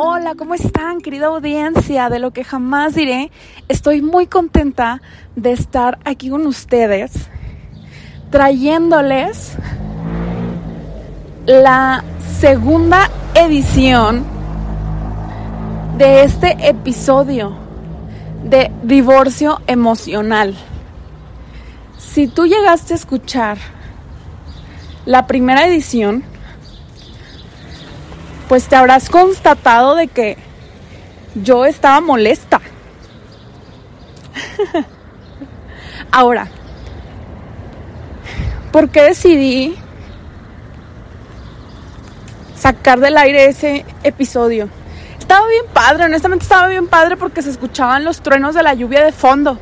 Hola, ¿cómo están, querida audiencia de lo que jamás diré? Estoy muy contenta de estar aquí con ustedes trayéndoles la segunda edición de este episodio de divorcio emocional. Si tú llegaste a escuchar la primera edición, pues te habrás constatado de que yo estaba molesta. Ahora, ¿Por qué decidí sacar del aire ese episodio? Estaba bien padre, honestamente estaba bien padre porque se escuchaban los truenos de la lluvia de fondo.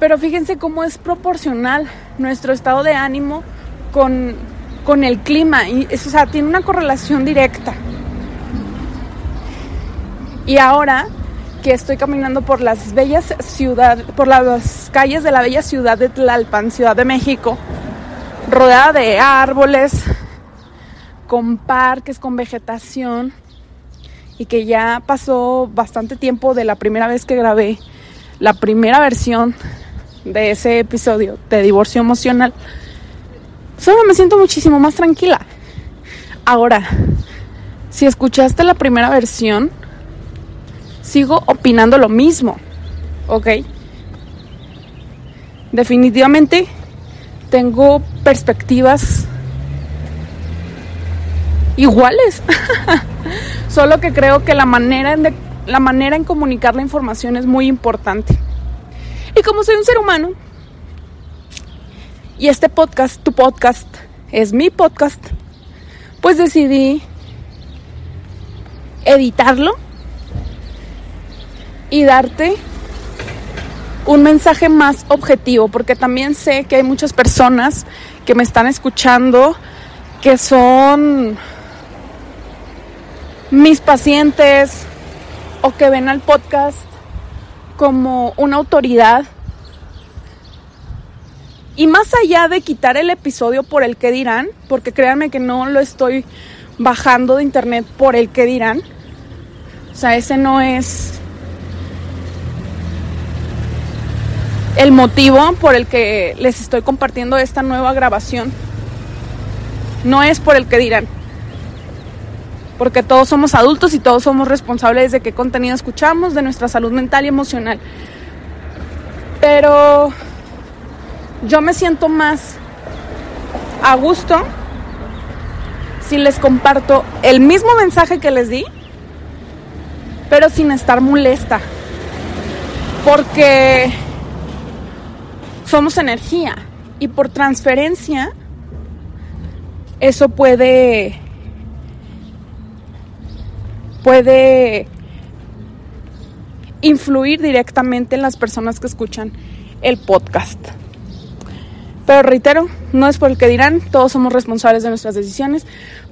Pero fíjense cómo es proporcional nuestro estado de ánimo con, con el clima. Y eso, o sea, tiene una correlación directa. Y ahora que estoy caminando por las bellas ciudades, por las calles de la bella ciudad de Tlalpan, Ciudad de México, rodeada de árboles, con parques, con vegetación, y que ya pasó bastante tiempo de la primera vez que grabé la primera versión de ese episodio de divorcio emocional, solo me siento muchísimo más tranquila. Ahora, si escuchaste la primera versión, sigo opinando lo mismo, ¿ok? Definitivamente tengo perspectivas iguales, solo que creo que la manera, en la manera en comunicar la información es muy importante. Y como soy un ser humano, y este podcast, tu podcast, es mi podcast, pues decidí editarlo y darte un mensaje más objetivo, porque también sé que hay muchas personas que me están escuchando que son mis pacientes o que ven al podcast como una autoridad. Y más allá de quitar el episodio por el que dirán, porque créanme que no lo estoy bajando de internet por el que dirán, o sea, ese no es el motivo por el que les estoy compartiendo esta nueva grabación. No es por el que dirán. Porque todos somos adultos y todos somos responsables de qué contenido escuchamos, de nuestra salud mental y emocional. Pero yo me siento más a gusto si les comparto el mismo mensaje que les di, pero sin estar molesta. Porque somos energía y por transferencia eso puede puede influir directamente en las personas que escuchan el podcast. Pero reitero, no es por el que dirán, todos somos responsables de nuestras decisiones.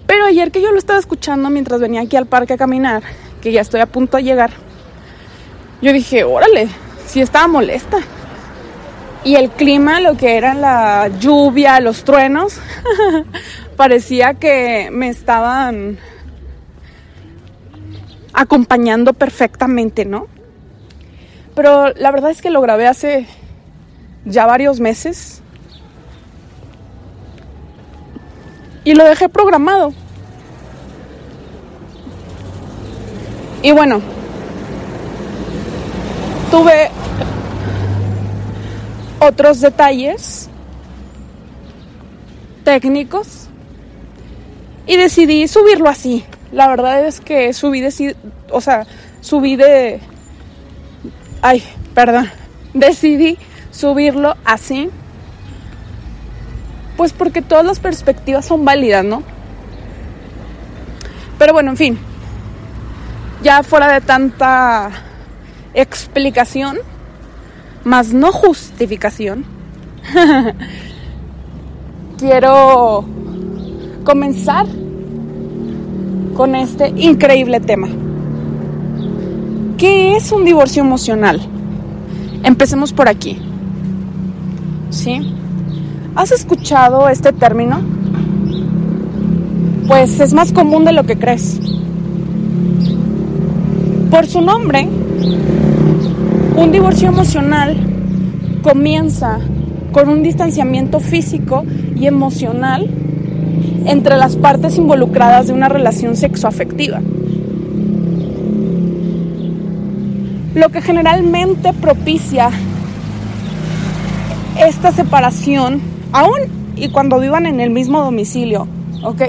Pero ayer que yo lo estaba escuchando mientras venía aquí al parque a caminar, que ya estoy a punto de llegar, yo dije, órale, si estaba molesta y el clima, lo que era la lluvia, los truenos, parecía que me estaban acompañando perfectamente, ¿no? Pero la verdad es que lo grabé hace ya varios meses y lo dejé programado. Y bueno, tuve otros detalles técnicos y decidí subirlo así. La verdad es que subí de, o sea, subí de, ay, perdón, decidí subirlo así, pues porque todas las perspectivas son válidas, ¿no? Pero bueno, en fin, ya fuera de tanta explicación, más no justificación, quiero comenzar con este increíble tema. ¿Qué es un divorcio emocional? Empecemos por aquí. ¿Sí? ¿Has escuchado este término? Pues es más común de lo que crees. Por su nombre, un divorcio emocional comienza con un distanciamiento físico y emocional entre las partes involucradas de una relación sexoafectiva. Lo que generalmente propicia esta separación, aún y cuando vivan en el mismo domicilio, ¿ok?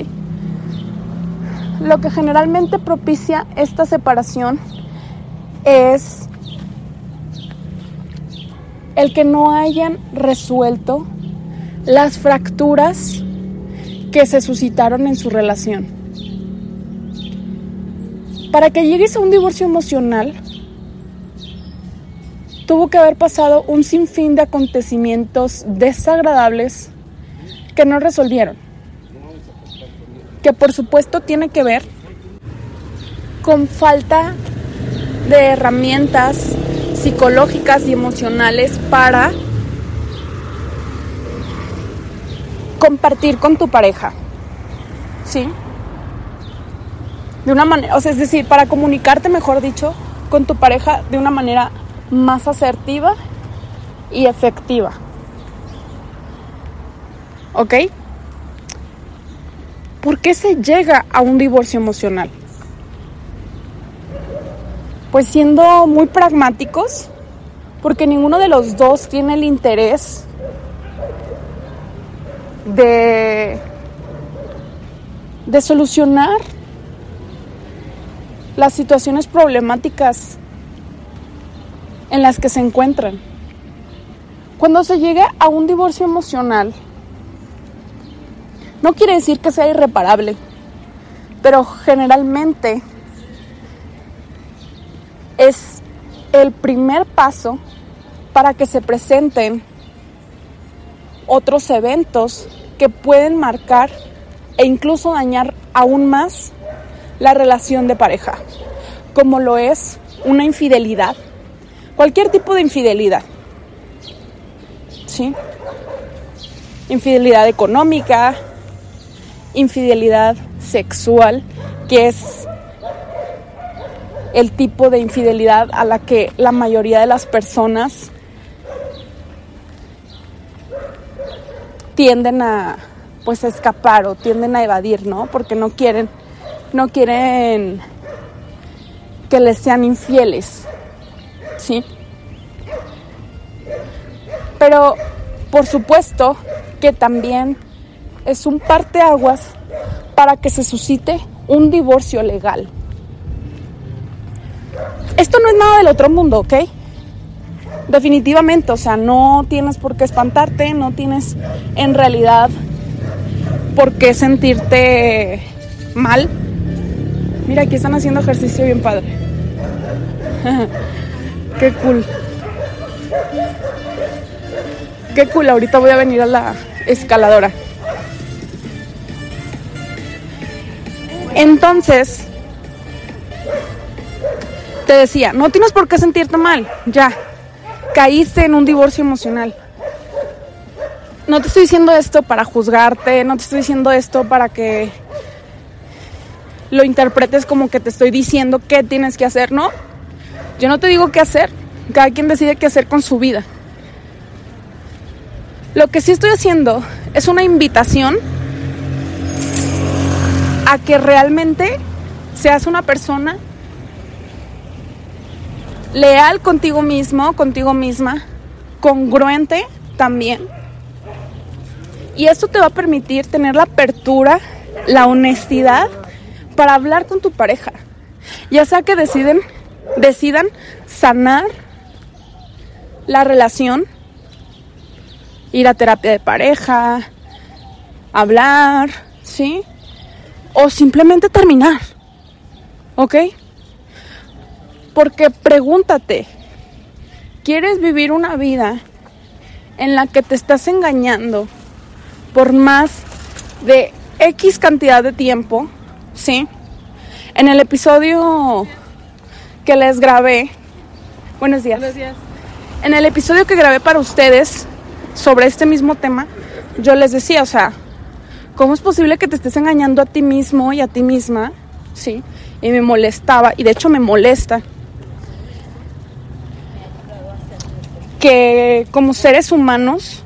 Lo que generalmente propicia esta separación es el que no hayan resuelto las fracturas que se suscitaron en su relación. Para que llegues a un divorcio emocional, tuvo que haber pasado un sinfín de acontecimientos desagradables que no resolvieron. Que por supuesto tiene que ver con falta de herramientas psicológicas y emocionales para compartir con tu pareja. ¿Sí? De una manera, o sea, es decir, para comunicarte, mejor dicho, con tu pareja de una manera más asertiva y efectiva. ¿Ok? ¿Por qué se llega a un divorcio emocional? Pues siendo muy pragmáticos, porque ninguno de los dos tiene el interés de, de solucionar las situaciones problemáticas en las que se encuentran. Cuando se llega a un divorcio emocional, no quiere decir que sea irreparable, pero generalmente es el primer paso para que se presenten otros eventos que pueden marcar e incluso dañar aún más la relación de pareja, como lo es una infidelidad, cualquier tipo de infidelidad. ¿Sí? Infidelidad económica, infidelidad sexual, que es el tipo de infidelidad a la que la mayoría de las personas tienden a pues escapar o tienden a evadir, ¿no? Porque no quieren no quieren que les sean infieles. ¿Sí? Pero por supuesto que también es un parteaguas para que se suscite un divorcio legal. Esto no es nada del otro mundo, ¿ok? Definitivamente, o sea, no tienes por qué espantarte, no tienes en realidad por qué sentirte mal. Mira, aquí están haciendo ejercicio bien padre. qué cool. Qué cool, ahorita voy a venir a la escaladora. Entonces, te decía, no tienes por qué sentirte mal, ya, caíste en un divorcio emocional. No te estoy diciendo esto para juzgarte, no te estoy diciendo esto para que lo interpretes como que te estoy diciendo qué tienes que hacer, ¿no? Yo no te digo qué hacer, cada quien decide qué hacer con su vida. Lo que sí estoy haciendo es una invitación a que realmente seas una persona leal contigo mismo, contigo misma, congruente también. Y esto te va a permitir tener la apertura, la honestidad para hablar con tu pareja. Ya sea que deciden, decidan sanar la relación, ir a terapia de pareja, hablar, ¿sí? O simplemente terminar, ¿ok? Porque pregúntate, ¿quieres vivir una vida en la que te estás engañando por más de X cantidad de tiempo? ¿Sí? En el episodio que les grabé, buenos días. Buenos días. En el episodio que grabé para ustedes sobre este mismo tema, yo les decía, o sea, ¿cómo es posible que te estés engañando a ti mismo y a ti misma? Sí, y me molestaba, y de hecho me molesta, que como seres humanos,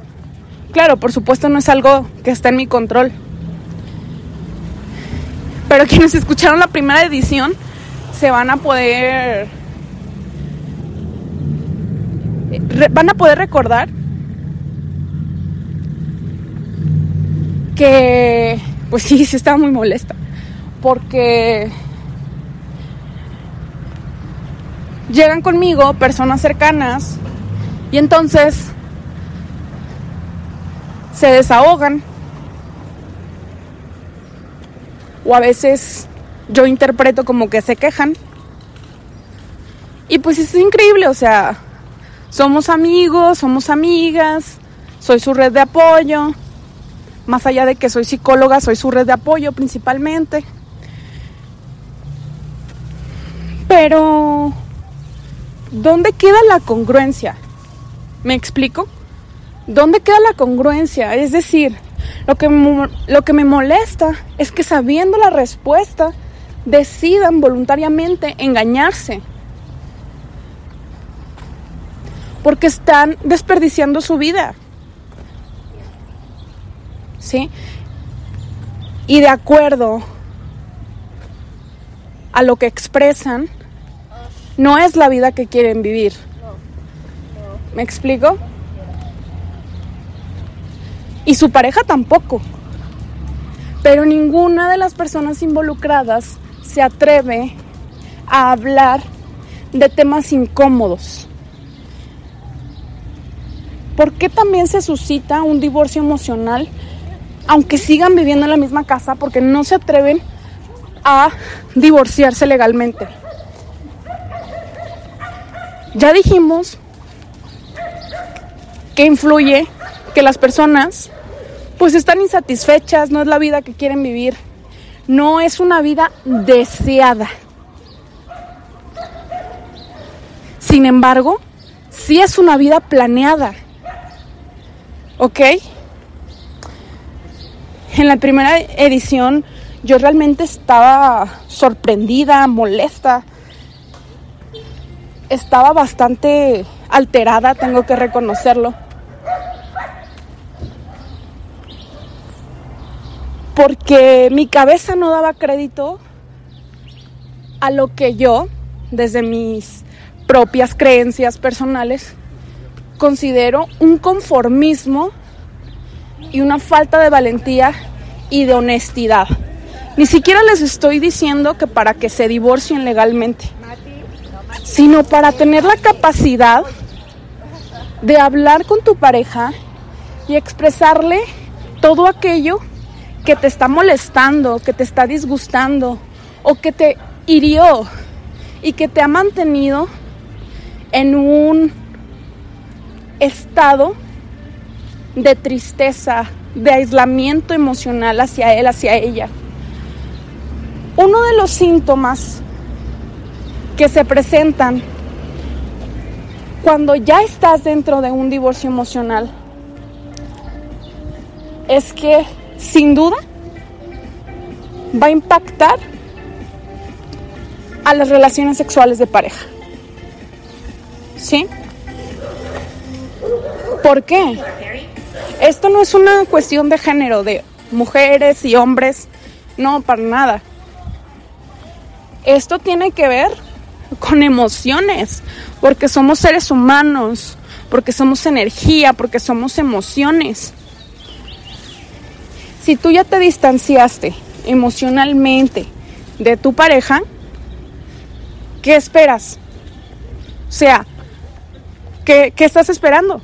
claro, por supuesto no es algo que está en mi control, pero quienes escucharon la primera edición se van a poder van a poder recordar que pues sí, sí estaba muy molesta porque llegan conmigo personas cercanas y entonces se desahogan. O a veces yo interpreto como que se quejan. Y pues es increíble, o sea, somos amigos, somos amigas, soy su red de apoyo, más allá de que soy psicóloga, soy su red de apoyo principalmente. Pero, ¿dónde queda la congruencia? ¿Me explico? ¿Dónde queda la congruencia? Es decir, lo que, lo que me molesta es que sabiendo la respuesta, decidan voluntariamente engañarse. Porque están desperdiciando su vida. ¿Sí? Y de acuerdo a lo que expresan, no es la vida que quieren vivir. ¿Me explico? Y su pareja tampoco. Pero ninguna de las personas involucradas se atreve a hablar de temas incómodos. ¿Por qué también se suscita un divorcio emocional aunque sigan viviendo en la misma casa porque no se atreven a divorciarse legalmente? Ya dijimos que influye que las personas pues están insatisfechas, no es la vida que quieren vivir, no es una vida deseada. Sin embargo, sí es una vida planeada. ¿Ok? En la primera edición yo realmente estaba sorprendida, molesta. Estaba bastante alterada, tengo que reconocerlo. Porque mi cabeza no daba crédito a lo que yo, desde mis propias creencias personales, considero un conformismo y una falta de valentía y de honestidad. Ni siquiera les estoy diciendo que para que se divorcien legalmente, sino para tener la capacidad de hablar con tu pareja y expresarle todo aquello que te está molestando, que te está disgustando o que te hirió y que te ha mantenido en un estado de tristeza, de aislamiento emocional hacia él, hacia ella. Uno de los síntomas que se presentan cuando ya estás dentro de un divorcio emocional es que sin duda va a impactar a las relaciones sexuales de pareja. ¿Sí? ¿Por qué? Esto no es una cuestión de género, de mujeres y hombres, no, para nada. Esto tiene que ver con emociones, porque somos seres humanos, porque somos energía, porque somos emociones. Si tú ya te distanciaste emocionalmente de tu pareja, ¿qué esperas? O sea, ¿qué, qué estás esperando?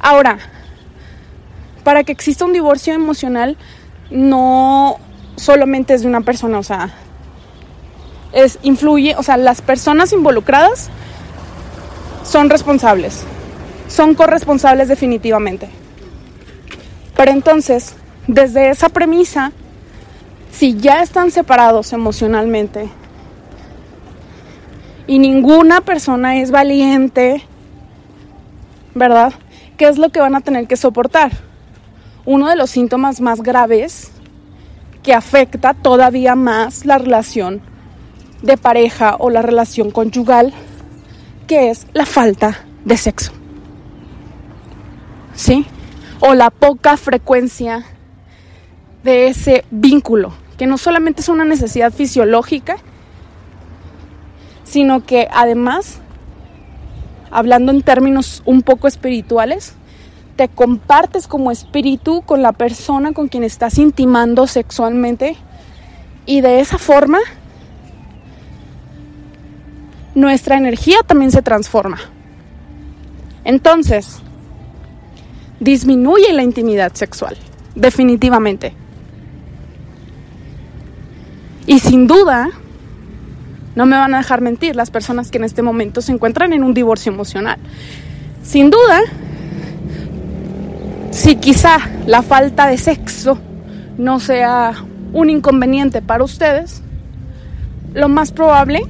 Ahora, para que exista un divorcio emocional, no solamente es de una persona, o sea, es, influye, o sea, las personas involucradas son responsables, son corresponsables definitivamente. Pero entonces, desde esa premisa, si ya están separados emocionalmente y ninguna persona es valiente, ¿verdad? ¿Qué es lo que van a tener que soportar? Uno de los síntomas más graves que afecta todavía más la relación de pareja o la relación conyugal, que es la falta de sexo. ¿Sí? O la poca frecuencia de ese vínculo, que no solamente es una necesidad fisiológica, sino que además, hablando en términos un poco espirituales, te compartes como espíritu con la persona con quien estás intimando sexualmente y de esa forma nuestra energía también se transforma. Entonces, disminuye la intimidad sexual, definitivamente. Y sin duda, no me van a dejar mentir las personas que en este momento se encuentran en un divorcio emocional. Sin duda, si quizá la falta de sexo no sea un inconveniente para ustedes, lo más probable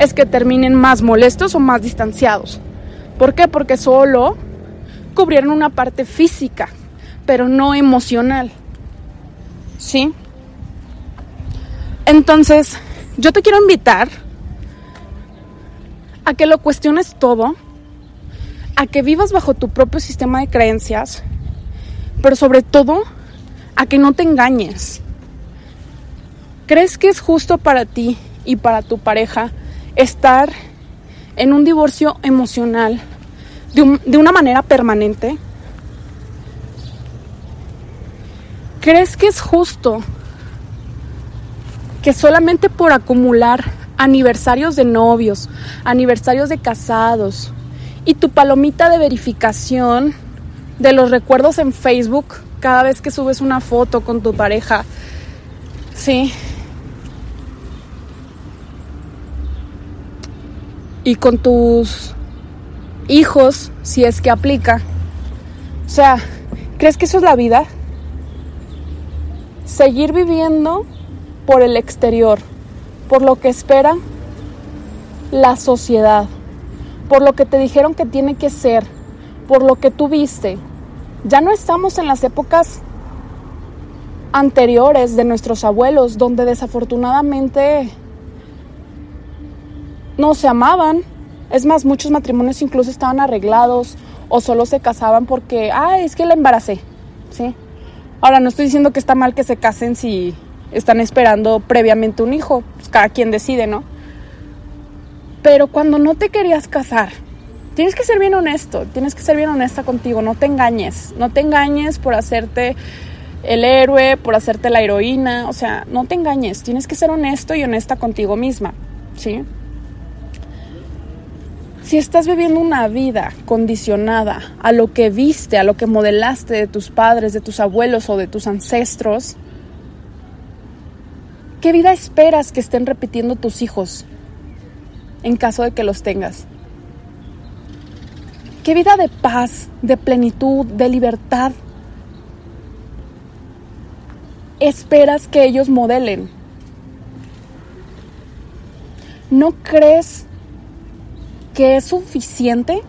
es que terminen más molestos o más distanciados. ¿Por qué? Porque solo cubrieron una parte física, pero no emocional. ¿Sí? Entonces, yo te quiero invitar a que lo cuestiones todo, a que vivas bajo tu propio sistema de creencias, pero sobre todo a que no te engañes. ¿Crees que es justo para ti y para tu pareja estar en un divorcio emocional de, una manera permanente? ¿Crees que es justo que solamente por acumular aniversarios de novios, aniversarios de casados y tu palomita de verificación de los recuerdos en Facebook cada vez que subes una foto con tu pareja, sí, y con tus hijos, si es que aplica. O sea, ¿crees que eso es la vida? Seguir viviendo por el exterior, por lo que espera la sociedad, por lo que te dijeron que tiene que ser, por lo que tú viste. Ya no estamos en las épocas anteriores de nuestros abuelos, donde desafortunadamente no se amaban. Es más, muchos matrimonios incluso estaban arreglados o solo se casaban porque, ah, es que la embaracé, ¿sí? Ahora, no estoy diciendo que está mal que se casen si están esperando previamente un hijo, pues cada quien decide, ¿no? Pero cuando no te querías casar, tienes que ser bien honesto, tienes que ser bien honesta contigo, no te engañes, no te engañes por hacerte el héroe, por hacerte la heroína, o sea, no te engañes, tienes que ser honesto y honesta contigo misma, ¿sí? Si estás viviendo una vida condicionada a lo que viste, a lo que modelaste de tus padres, de tus abuelos o de tus ancestros, ¿qué vida esperas que estén repitiendo tus hijos en caso de que los tengas? ¿Qué vida de paz, de plenitud, de libertad esperas que ellos modelen? ¿No crees que es suficiente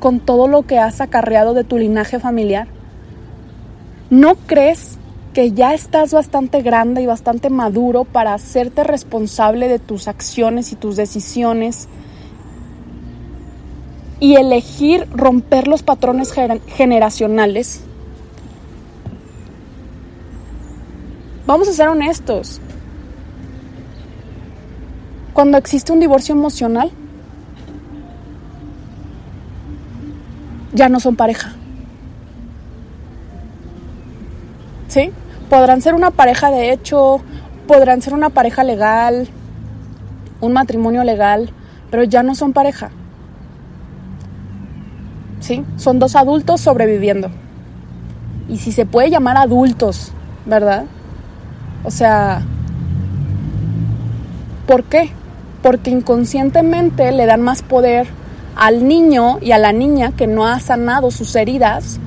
con todo lo que has acarreado de tu linaje familiar? ¿No crees que ya estás bastante grande y bastante maduro para hacerte responsable de tus acciones y tus decisiones y elegir romper los patrones generacionales? Vamos a ser honestos. cuando existe un divorcio emocional, ya no son pareja. ¿Sí? Podrán ser una pareja de hecho, podrán ser una pareja legal, un matrimonio legal, pero ya no son pareja. ¿Sí? Son dos adultos sobreviviendo. Y si se puede llamar adultos, ¿verdad? O sea, ¿por qué? Porque inconscientemente le dan más poder al niño y a la niña que no ha sanado sus heridas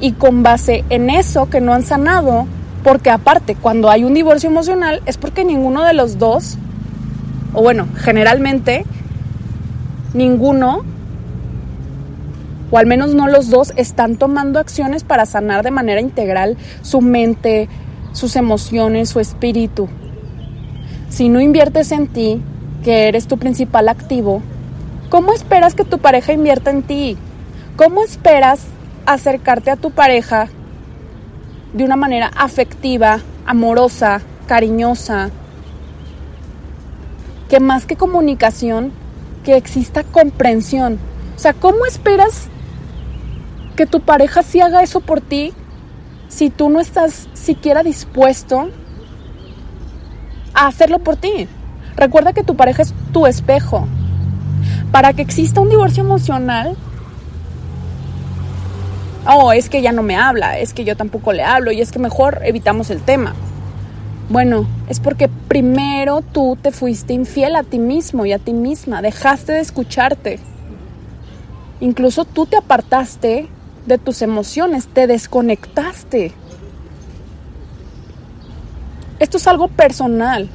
y con base en eso que no han sanado, porque aparte cuando hay un divorcio emocional es porque ninguno de los dos, o bueno, generalmente ninguno, o al menos no los dos, están tomando acciones para sanar de manera integral su mente, sus emociones, su espíritu. Si no inviertes en ti, que eres tu principal activo, ¿Cómo esperas que tu pareja invierta en ti? ¿Cómo esperas acercarte a tu pareja de una manera afectiva, amorosa, cariñosa? Que más que comunicación, que exista comprensión. O sea, ¿cómo esperas que tu pareja sí haga eso por ti si tú no estás siquiera dispuesto a hacerlo por ti? Recuerda que tu pareja es tu espejo para que exista un divorcio emocional, oh, es que ya no me habla, es que yo tampoco le hablo y es que mejor evitamos el tema. Bueno, es porque primero tú te fuiste infiel a ti mismo y a ti misma, dejaste de escucharte. Incluso tú te apartaste de tus emociones, te desconectaste. Esto es algo personal,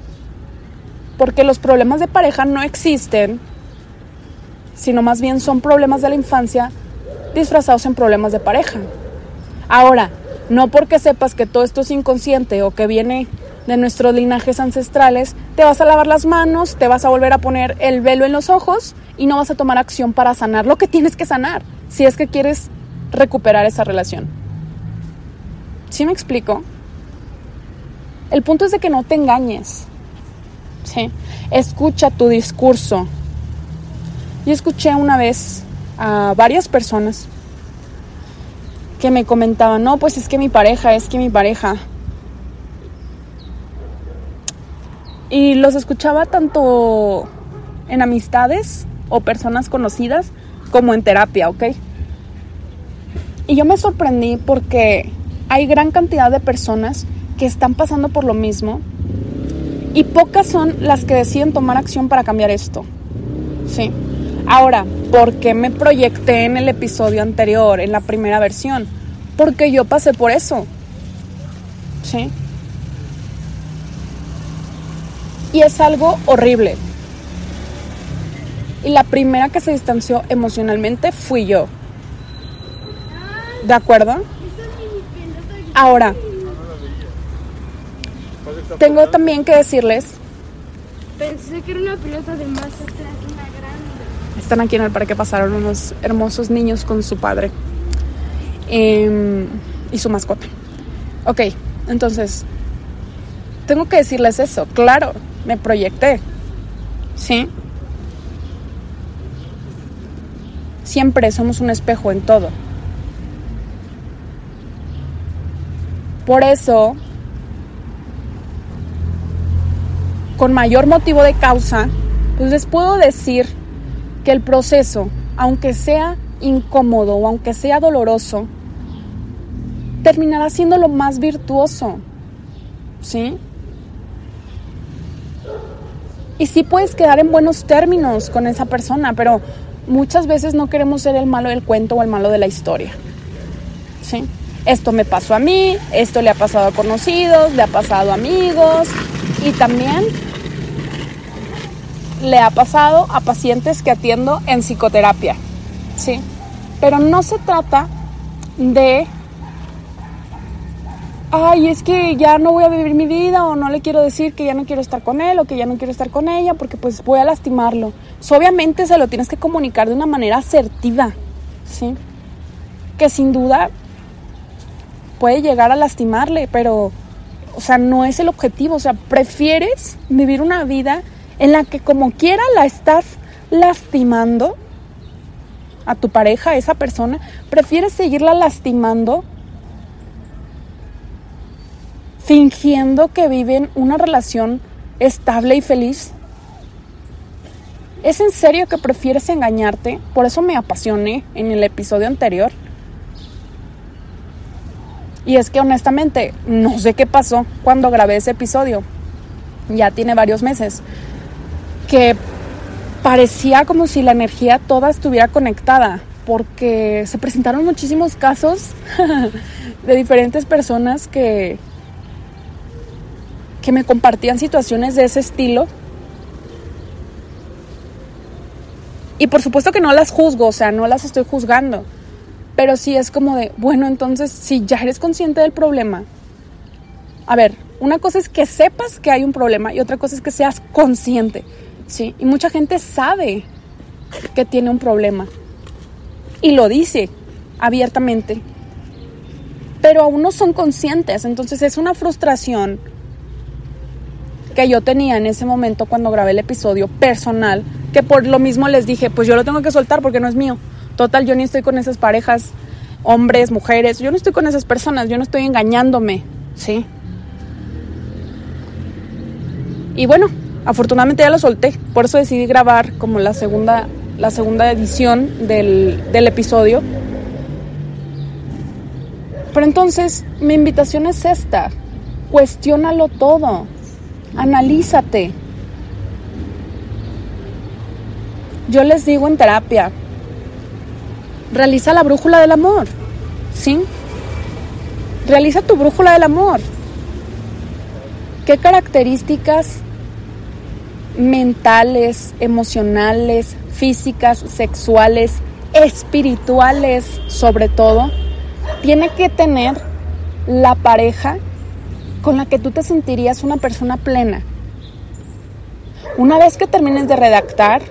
porque los problemas de pareja no existen sino más bien son problemas de la infancia disfrazados en problemas de pareja. Ahora, no porque sepas que todo esto es inconsciente o que viene de nuestros linajes ancestrales, te vas a lavar las manos, te vas a volver a poner el velo en los ojos y no vas a tomar acción para sanar lo que tienes que sanar, si es que quieres recuperar esa relación. ¿Sí me explico? El punto es de que no te engañes. ¿sí? Escucha tu discurso, yo escuché una vez a varias personas que me comentaban, no, pues es que mi pareja, es que mi pareja. Y los escuchaba tanto en amistades o personas conocidas como en terapia, ¿ok? Y yo me sorprendí porque hay gran cantidad de personas que están pasando por lo mismo y pocas son las que deciden tomar acción para cambiar esto. Sí. Ahora, ¿por qué me proyecté en el episodio anterior, en la primera versión? Porque yo pasé por eso. ¿Sí? Y es algo horrible. Y la primera que se distanció emocionalmente fui yo. ¿De acuerdo? Ahora, tengo también que decirles... Pensé que era una pelota de masa están aquí en el parque, pasaron unos hermosos niños con su padre em, y su mascota. Ok, entonces, tengo que decirles eso, claro, me proyecté, ¿sí? Siempre somos un espejo en todo. Por eso, con mayor motivo de causa, pues les puedo decir que el proceso, aunque sea incómodo o aunque sea doloroso, terminará siendo lo más virtuoso. ¿Sí? Y sí puedes quedar en buenos términos con esa persona, pero muchas veces no queremos ser el malo del cuento o el malo de la historia. ¿Sí? Esto me pasó a mí, esto le ha pasado a conocidos, le ha pasado a amigos y también le ha pasado a pacientes que atiendo en psicoterapia, ¿sí? Pero no se trata de, ay, es que ya no voy a vivir mi vida o no le quiero decir que ya no quiero estar con él o que ya no quiero estar con ella porque pues voy a lastimarlo. obviamente se lo tienes que comunicar de una manera asertiva, ¿sí? Que sin duda puede llegar a lastimarle, pero, o sea, no es el objetivo, o sea, prefieres vivir una vida en la que como quiera la estás lastimando a tu pareja, a esa persona, prefieres seguirla lastimando fingiendo que viven una relación estable y feliz? ¿Es en serio que prefieres engañarte? Por eso me apasioné en el episodio anterior. Y es que honestamente no sé qué pasó cuando grabé ese episodio. Ya tiene varios meses. Parecía como si la energía toda estuviera conectada. Porque se presentaron muchísimos casos de diferentes personas que, que me compartían situaciones de ese estilo. Y por supuesto que no las juzgo, o sea, no las estoy juzgando. Pero sí es como de, bueno, entonces si ya eres consciente del problema, a ver, una cosa es que sepas que hay un problema y otra cosa es que seas consciente, ¿sí? Y mucha gente sabe que tiene un problema y lo dice abiertamente, pero aún no son conscientes, entonces es una frustración que yo tenía en ese momento cuando grabé el episodio personal, que por lo mismo les dije, pues yo lo tengo que soltar porque no es mío. Total, yo ni estoy con esas parejas, hombres, mujeres, yo no estoy con esas personas, yo no estoy engañándome, ¿sí? Y bueno, afortunadamente ya lo solté, por eso decidí grabar como la segunda, la segunda edición del, del episodio. Pero entonces, mi invitación es esta, cuestiónalo todo analízate. Yo les digo en terapia, realiza la brújula del amor, ¿sí? Realiza tu brújula del amor. ¿Qué características mentales, emocionales, físicas, sexuales, espirituales, sobre todo, tiene que tener la pareja con la que tú te sentirías una persona plena. Una vez que termines de redactar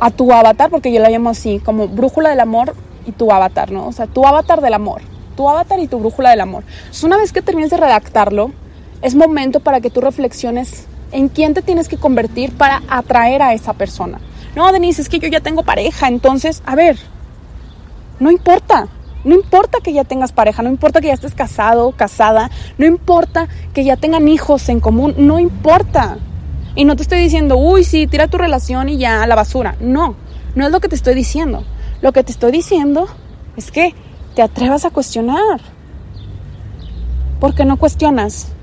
a tu avatar, porque yo la llamo así, como brújula del amor y tu avatar, ¿no? O sea, tu avatar del amor, tu avatar y tu brújula del amor. Entonces, una vez que termines de redactarlo, es momento para que tú reflexiones en quién te tienes que convertir para atraer a esa persona. No, Denise, es que yo ya tengo pareja, entonces, a ver, no importa. No importa que ya tengas pareja, no importa que ya estés casado, casada, no importa que ya tengan hijos en común, no importa. Y no te estoy diciendo, uy, sí, tira tu relación y ya a la basura. No, no es lo que te estoy diciendo. Lo que te estoy diciendo es que te atrevas a cuestionar. ¿Por qué no cuestionas?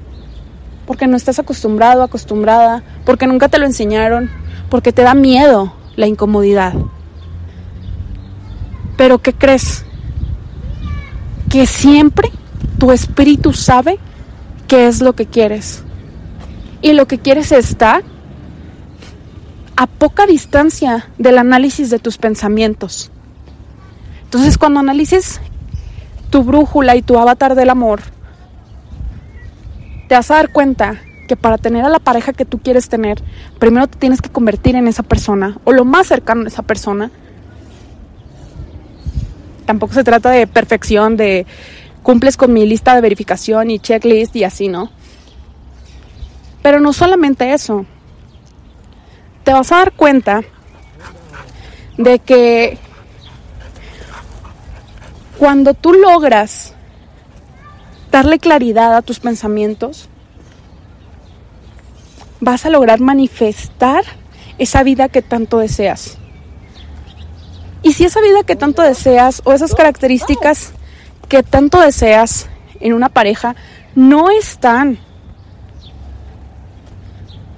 Porque no estás acostumbrado, acostumbrada, porque nunca te lo enseñaron, porque te da miedo la incomodidad. Pero ¿qué crees? que siempre tu espíritu sabe qué es lo que quieres. Y lo que quieres está a poca distancia del análisis de tus pensamientos. Entonces cuando analices tu brújula y tu avatar del amor, te vas a dar cuenta que para tener a la pareja que tú quieres tener, primero te tienes que convertir en esa persona o lo más cercano a esa persona tampoco se trata de perfección, de cumples con mi lista de verificación y checklist y así, ¿no? Pero no solamente eso. Te vas a dar cuenta de que cuando tú logras darle claridad a tus pensamientos, vas a lograr manifestar esa vida que tanto deseas. Y si esa vida que tanto deseas o esas características que tanto deseas en una pareja no están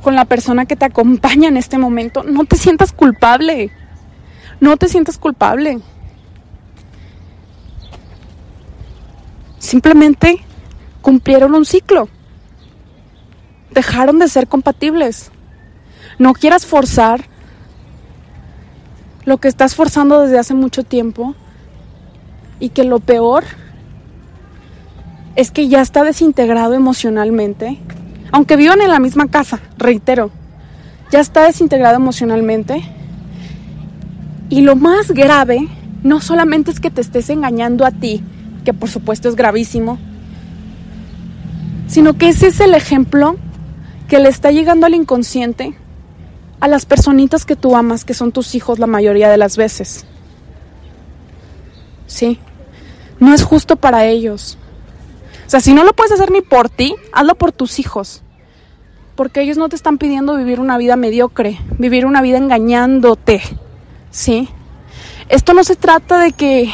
con la persona que te acompaña en este momento, no te sientas culpable. No te sientas culpable. Simplemente cumplieron un ciclo. Dejaron de ser compatibles. No quieras forzar lo que estás forzando desde hace mucho tiempo y que lo peor es que ya está desintegrado emocionalmente, aunque vivan en la misma casa, reitero, ya está desintegrado emocionalmente. Y lo más grave no solamente es que te estés engañando a ti, que por supuesto es gravísimo, sino que ese es el ejemplo que le está llegando al inconsciente a las personitas que tú amas, que son tus hijos la mayoría de las veces. Sí, no es justo para ellos. O sea, si no lo puedes hacer ni por ti, hazlo por tus hijos. Porque ellos no te están pidiendo vivir una vida mediocre, vivir una vida engañándote. ¿Sí? Esto no se trata de que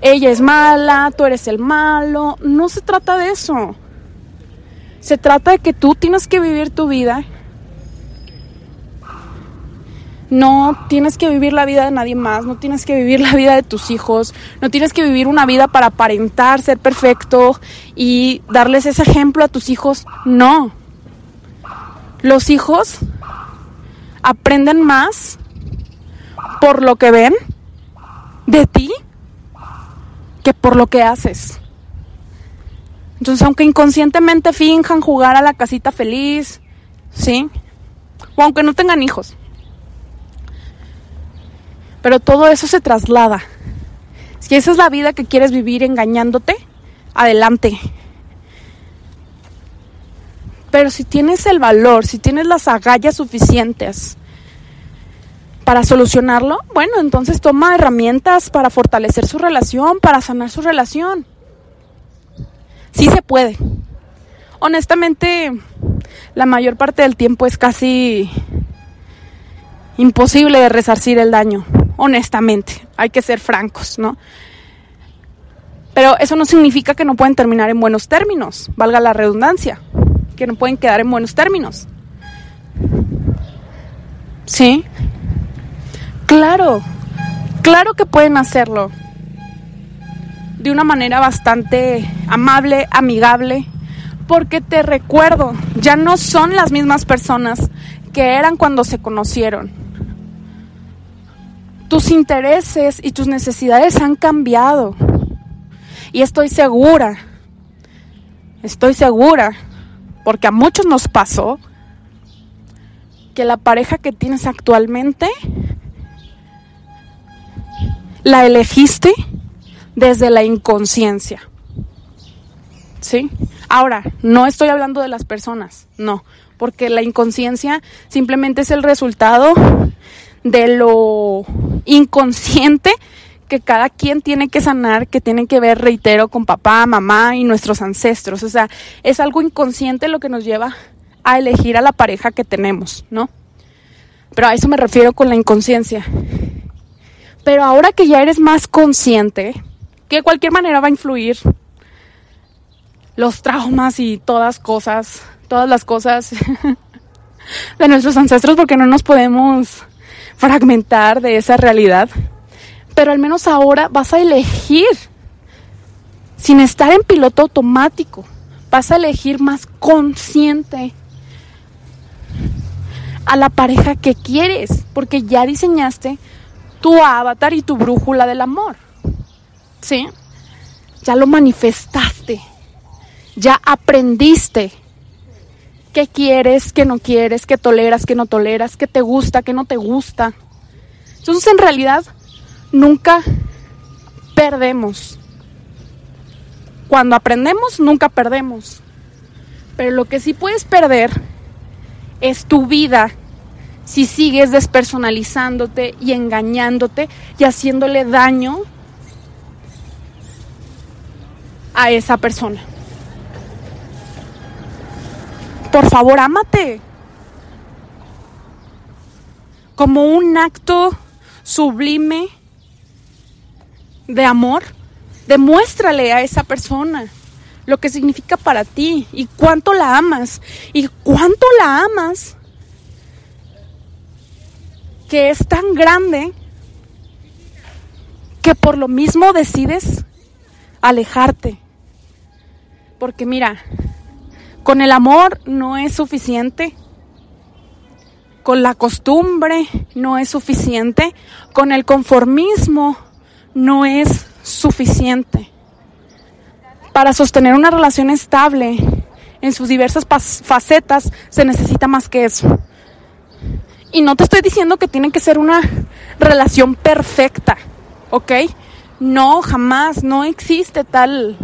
ella es mala, tú eres el malo. No se trata de eso. Se trata de que tú tienes que vivir tu vida. No tienes que vivir la vida de nadie más, no tienes que vivir la vida de tus hijos, no tienes que vivir una vida para aparentar ser perfecto y darles ese ejemplo a tus hijos. No. Los hijos aprenden más por lo que ven de ti que por lo que haces. Entonces, aunque inconscientemente finjan jugar a la casita feliz, ¿sí? O aunque no tengan hijos. Pero todo eso se traslada. Si esa es la vida que quieres vivir engañándote, adelante. Pero si tienes el valor, si tienes las agallas suficientes para solucionarlo, bueno, entonces toma herramientas para fortalecer su relación, para sanar su relación sí se puede. Honestamente, la mayor parte del tiempo es casi imposible de resarcir el daño, honestamente. Hay que ser francos, ¿no? Pero eso no significa que no pueden terminar en buenos términos, valga la redundancia, que no pueden quedar en buenos términos. ¿Sí? Claro, claro que pueden hacerlo de una manera bastante amable, amigable, porque te recuerdo, ya no son las mismas personas que eran cuando se conocieron. Tus intereses y tus necesidades han cambiado. Y estoy segura, estoy segura, porque a muchos nos pasó, que la pareja que tienes actualmente la elegiste desde la inconsciencia. ¿Sí? Ahora, no estoy hablando de las personas, no, porque la inconsciencia simplemente es el resultado de lo inconsciente que cada quien tiene que sanar, que tiene que ver, reitero, con papá, mamá y nuestros ancestros. O sea, es algo inconsciente lo que nos lleva a elegir a la pareja que tenemos, ¿no? Pero a eso me refiero con la inconsciencia. Pero ahora que ya eres más consciente, que de cualquier manera va a influir los traumas y todas cosas, todas las cosas de nuestros ancestros porque no nos podemos fragmentar de esa realidad. Pero al menos ahora vas a elegir sin estar en piloto automático. Vas a elegir más consciente a la pareja que quieres, porque ya diseñaste tu avatar y tu brújula del amor. ¿sí? Ya lo manifestaste, ya aprendiste qué quieres, qué no quieres, qué toleras, qué no toleras, qué te gusta, qué no te gusta. Entonces en realidad nunca perdemos. Cuando aprendemos nunca perdemos. Pero lo que sí puedes perder es tu vida si sigues despersonalizándote y engañándote y haciéndole daño a esa persona. Por favor, ámate. Como un acto sublime de amor, demuéstrale a esa persona lo que significa para ti y cuánto la amas y cuánto la amas que es tan grande que por lo mismo decides alejarte. Porque mira, con el amor no es suficiente. Con la costumbre no es suficiente. Con el conformismo no es suficiente. Para sostener una relación estable en sus diversas facetas se necesita más que eso. Y no te estoy diciendo que tiene que ser una relación perfecta, ¿ok? No, jamás, no existe tal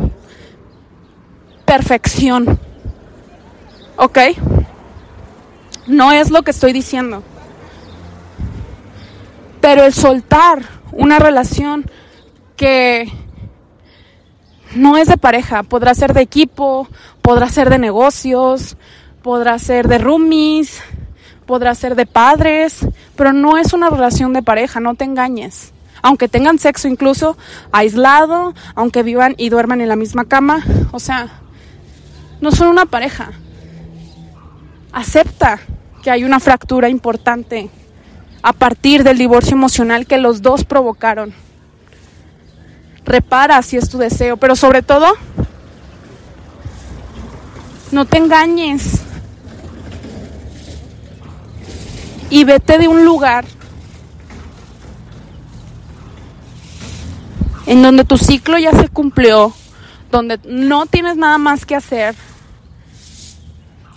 perfección. ¿Ok? No es lo que estoy diciendo. Pero el soltar una relación que no es de pareja, podrá ser de equipo, podrá ser de negocios, podrá ser de roomies, podrá ser de padres, pero no es una relación de pareja, no te engañes. Aunque tengan sexo incluso aislado, aunque vivan y duerman en la misma cama, o sea, no son una pareja. Acepta que hay una fractura importante a partir del divorcio emocional que los dos provocaron. Repara si es tu deseo, pero sobre todo, no te engañes. Y vete de un lugar en donde tu ciclo ya se cumplió, donde no tienes nada más que hacer.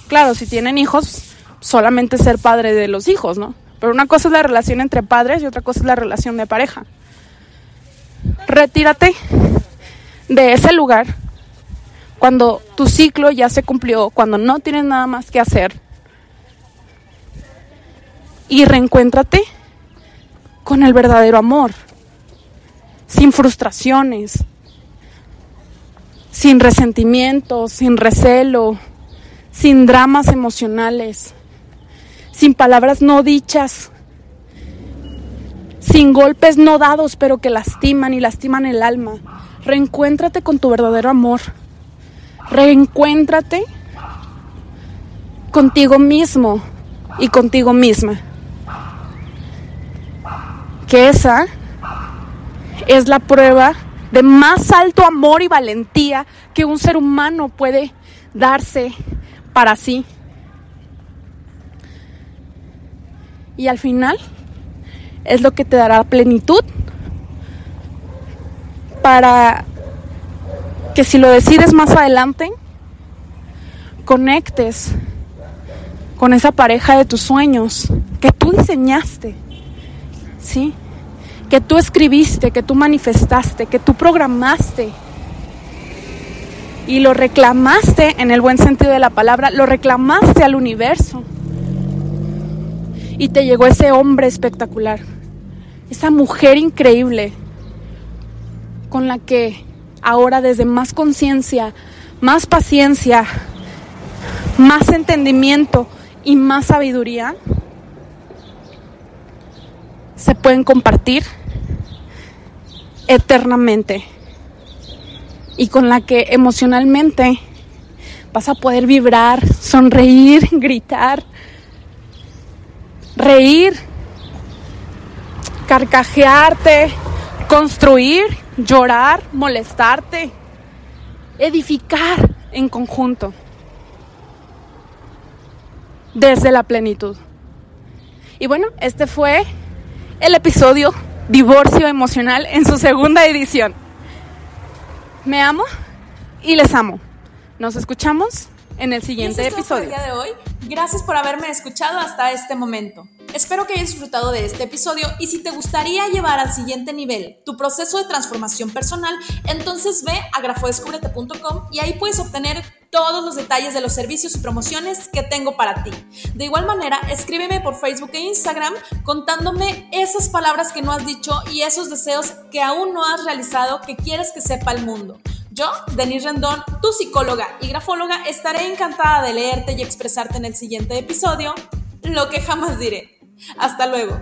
Claro, si tienen hijos, solamente ser padre de los hijos, ¿no? Pero una cosa es la relación entre padres y otra cosa es la relación de pareja. Retírate de ese lugar cuando tu ciclo ya se cumplió, cuando no tienes nada más que hacer. Y reencuéntrate con el verdadero amor, sin frustraciones, sin resentimientos, sin recelo, sin dramas emocionales sin palabras no dichas, sin golpes no dados, pero que lastiman y lastiman el alma. Reencuéntrate con tu verdadero amor. Reencuéntrate contigo mismo y contigo misma. Esa es la prueba de más alto amor y valentía que un ser humano puede darse para sí. y al final es lo que te dará plenitud para que si lo decides más adelante, conectes con esa pareja de tus sueños que tú diseñaste, ¿sí? Que tú escribiste, que tú manifestaste, que tú programaste. Y lo reclamaste en el buen sentido de la palabra, lo reclamaste al universo. Y te llegó ese hombre espectacular, esa mujer increíble con la que ahora desde más conciencia, más paciencia, más entendimiento y más sabiduría se pueden compartir eternamente y con la que emocionalmente vas a poder vibrar, sonreír, gritar, reír, carcajearte, construir, llorar, molestarte, edificar en conjunto desde la plenitud. Y bueno, este fue el episodio Divorcio Emocional en su segunda edición. Me amo y les amo. Nos escuchamos en el siguiente episodio. día de hoy. Gracias por haberme escuchado hasta este momento. Espero que hayas disfrutado de este episodio y si te gustaría llevar al siguiente nivel tu proceso de transformación personal, entonces ve a grafodescubrete.com y ahí puedes obtener todos los detalles de los servicios y promociones que tengo para ti. De igual manera, escríbeme por Facebook e Instagram contándome esas palabras que no has dicho y esos deseos que aún no has realizado que quieres que sepa el mundo. Yo, Denise Rendón, tu psicóloga y grafóloga, estaré encantada de leerte y expresarte en el siguiente episodio lo que jamás diré. Hasta luego.